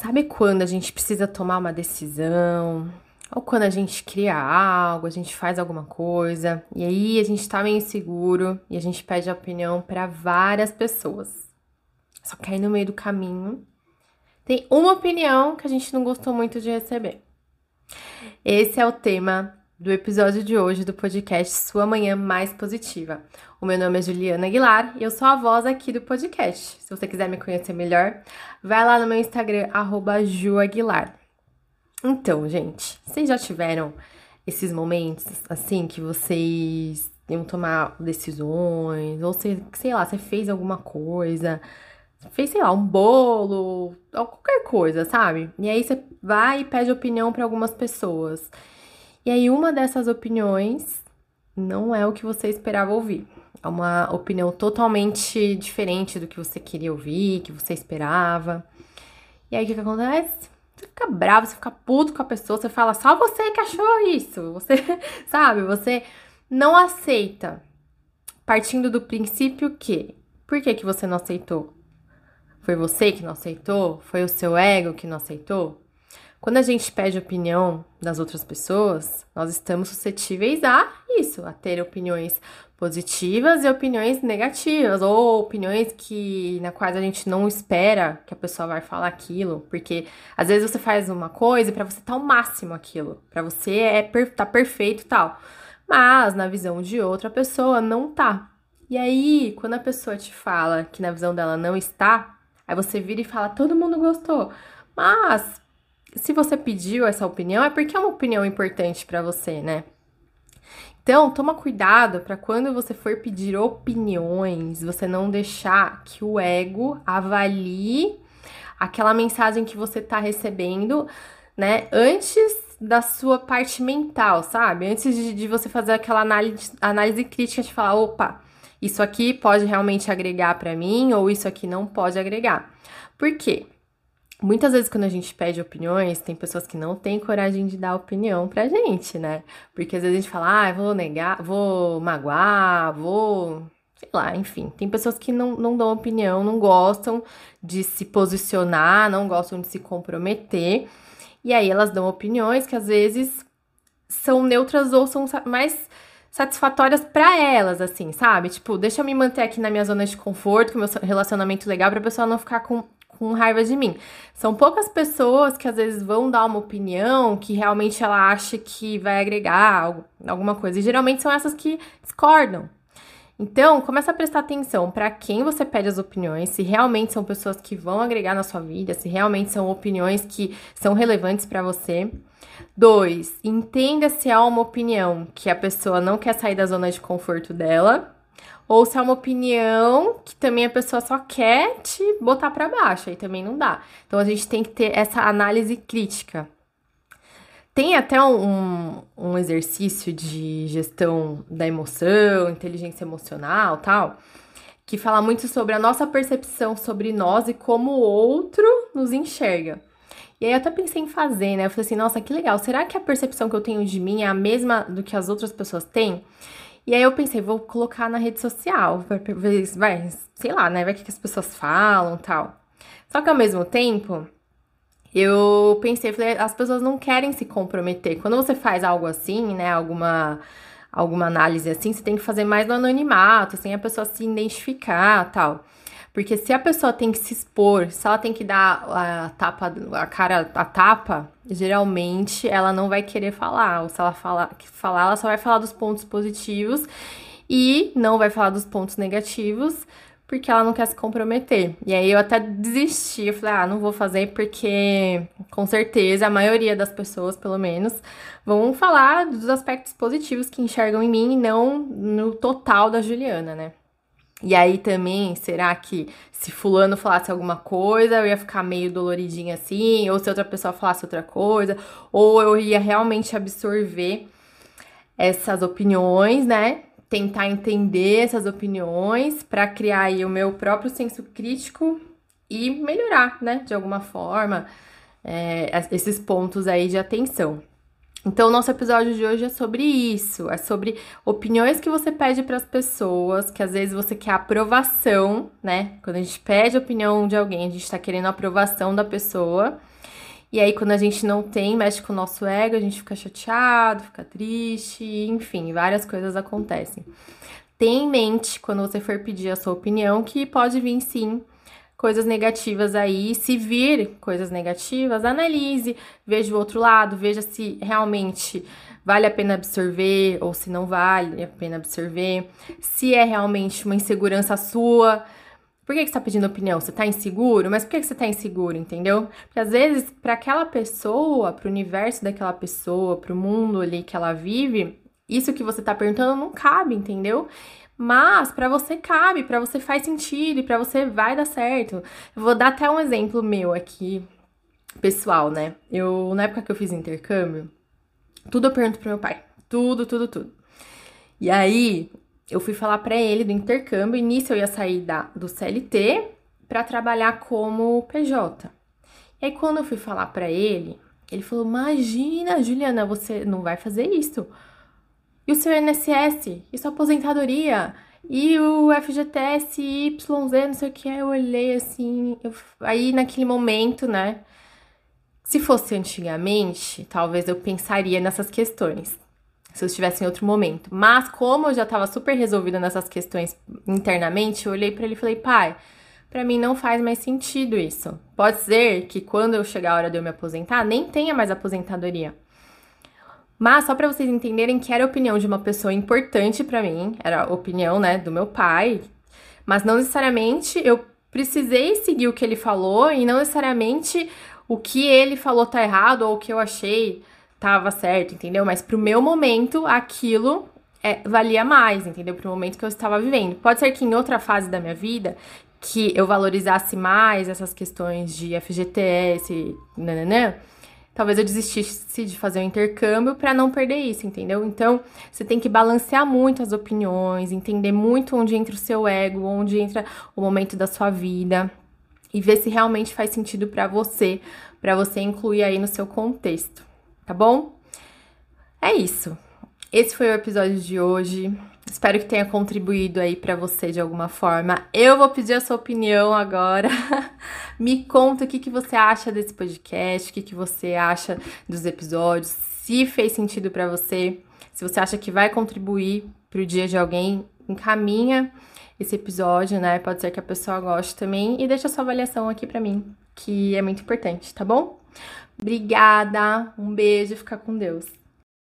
Sabe quando a gente precisa tomar uma decisão? Ou quando a gente cria algo, a gente faz alguma coisa, e aí a gente tá meio inseguro e a gente pede opinião para várias pessoas. Só que aí no meio do caminho tem uma opinião que a gente não gostou muito de receber. Esse é o tema do episódio de hoje do podcast Sua Manhã Mais Positiva. O meu nome é Juliana Aguilar e eu sou a voz aqui do podcast. Se você quiser me conhecer melhor, vai lá no meu Instagram, @juaguilar. Então, gente, vocês já tiveram esses momentos assim que vocês iam tomar decisões, ou sei, sei lá, você fez alguma coisa, fez, sei lá, um bolo, qualquer coisa, sabe? E aí você vai e pede opinião para algumas pessoas. E aí uma dessas opiniões não é o que você esperava ouvir. É uma opinião totalmente diferente do que você queria ouvir, que você esperava. E aí o que, que acontece? Você fica bravo, você fica puto com a pessoa, você fala, só você que achou isso. Você, sabe, você não aceita. Partindo do princípio que, por que, que você não aceitou? Foi você que não aceitou? Foi o seu ego que não aceitou? Quando a gente pede opinião das outras pessoas, nós estamos suscetíveis a isso, a ter opiniões positivas e opiniões negativas, ou opiniões que na quais a gente não espera que a pessoa vai falar aquilo, porque às vezes você faz uma coisa e para você tá o máximo aquilo, para você é tá perfeito e tal. Mas na visão de outra pessoa não tá. E aí, quando a pessoa te fala que na visão dela não está, aí você vira e fala: "Todo mundo gostou". Mas se você pediu essa opinião, é porque é uma opinião importante para você, né? Então, toma cuidado para quando você for pedir opiniões, você não deixar que o ego avalie aquela mensagem que você está recebendo, né, antes da sua parte mental, sabe? Antes de, de você fazer aquela análise, análise crítica de falar, opa, isso aqui pode realmente agregar para mim ou isso aqui não pode agregar. Por quê? Muitas vezes, quando a gente pede opiniões, tem pessoas que não têm coragem de dar opinião pra gente, né? Porque às vezes a gente fala, ah, vou negar, vou magoar, vou. Sei lá, enfim. Tem pessoas que não, não dão opinião, não gostam de se posicionar, não gostam de se comprometer. E aí elas dão opiniões que às vezes são neutras ou são mais satisfatórias para elas, assim, sabe? Tipo, deixa eu me manter aqui na minha zona de conforto, com meu relacionamento legal, pra pessoa não ficar com com raiva de mim. São poucas pessoas que às vezes vão dar uma opinião que realmente ela acha que vai agregar alguma coisa. E geralmente são essas que discordam. Então, começa a prestar atenção para quem você pede as opiniões, se realmente são pessoas que vão agregar na sua vida, se realmente são opiniões que são relevantes para você. Dois, entenda se há uma opinião que a pessoa não quer sair da zona de conforto dela ou se é uma opinião que também a pessoa só quer te botar para baixo, aí também não dá. Então a gente tem que ter essa análise crítica. Tem até um, um exercício de gestão da emoção, inteligência emocional tal, que fala muito sobre a nossa percepção sobre nós e como o outro nos enxerga. E aí eu até pensei em fazer, né? Eu falei assim, nossa, que legal. Será que a percepção que eu tenho de mim é a mesma do que as outras pessoas têm? E aí eu pensei, vou colocar na rede social, vai, sei lá, né? Vai que as pessoas falam tal. Só que ao mesmo tempo, eu pensei, falei, as pessoas não querem se comprometer. Quando você faz algo assim, né? Alguma, alguma análise assim, você tem que fazer mais no anonimato, sem a pessoa se identificar tal. Porque se a pessoa tem que se expor, se ela tem que dar a tapa, a cara a tapa, geralmente ela não vai querer falar. Ou se ela falar, falar, ela só vai falar dos pontos positivos e não vai falar dos pontos negativos, porque ela não quer se comprometer. E aí eu até desisti, eu falei, ah, não vou fazer porque com certeza a maioria das pessoas, pelo menos, vão falar dos aspectos positivos que enxergam em mim e não no total da Juliana, né? E aí também, será que se fulano falasse alguma coisa, eu ia ficar meio doloridinha assim, ou se outra pessoa falasse outra coisa, ou eu ia realmente absorver essas opiniões, né? Tentar entender essas opiniões para criar aí o meu próprio senso crítico e melhorar, né, de alguma forma, é, esses pontos aí de atenção. Então, nosso episódio de hoje é sobre isso, é sobre opiniões que você pede para as pessoas, que às vezes você quer aprovação, né? Quando a gente pede a opinião de alguém, a gente está querendo a aprovação da pessoa. E aí, quando a gente não tem, mexe com o nosso ego, a gente fica chateado, fica triste, enfim, várias coisas acontecem. Tenha em mente, quando você for pedir a sua opinião, que pode vir sim coisas negativas aí. Se vir coisas negativas, analise, veja o outro lado, veja se realmente vale a pena absorver ou se não vale a pena absorver. Se é realmente uma insegurança sua. Por que, que você tá pedindo opinião? Você tá inseguro? Mas por que, que você tá inseguro, entendeu? Porque às vezes, para aquela pessoa, pro universo daquela pessoa, pro mundo ali que ela vive, isso que você tá perguntando não cabe, entendeu? Mas para você cabe, para você faz sentido e para você vai dar certo. Vou dar até um exemplo meu aqui, pessoal, né? Eu, na época que eu fiz intercâmbio, tudo eu pergunto pro meu pai. Tudo, tudo, tudo. E aí, eu fui falar para ele do intercâmbio, nisso eu ia sair da, do CLT para trabalhar como PJ. E aí, quando eu fui falar para ele, ele falou: Imagina, Juliana, você não vai fazer isso. E o seu INSS? E sua aposentadoria? E o FGTS, YZ, não sei o que. Eu olhei assim. Eu... Aí naquele momento, né? Se fosse antigamente, talvez eu pensaria nessas questões. Se eu estivesse em outro momento. Mas como eu já estava super resolvida nessas questões internamente, eu olhei para ele e falei, pai, para mim não faz mais sentido isso. Pode ser que quando eu chegar a hora de eu me aposentar, nem tenha mais aposentadoria. Mas só para vocês entenderem que era a opinião de uma pessoa importante para mim, era a opinião, né, do meu pai, mas não necessariamente eu precisei seguir o que ele falou e não necessariamente o que ele falou tá errado ou o que eu achei tava certo, entendeu? Mas pro meu momento, aquilo é, valia mais, entendeu? Pro momento que eu estava vivendo. Pode ser que em outra fase da minha vida que eu valorizasse mais essas questões de FGTS, nananã, talvez eu desistisse de fazer o um intercâmbio para não perder isso, entendeu? Então, você tem que balancear muito as opiniões, entender muito onde entra o seu ego, onde entra o momento da sua vida e ver se realmente faz sentido para você, para você incluir aí no seu contexto, tá bom? É isso. Esse foi o episódio de hoje. Espero que tenha contribuído aí para você de alguma forma. Eu vou pedir a sua opinião agora. Me conta o que, que você acha desse podcast, o que, que você acha dos episódios, se fez sentido para você, se você acha que vai contribuir para o dia de alguém, encaminha esse episódio, né? Pode ser que a pessoa goste também e deixa sua avaliação aqui para mim, que é muito importante, tá bom? Obrigada, um beijo, fica com Deus.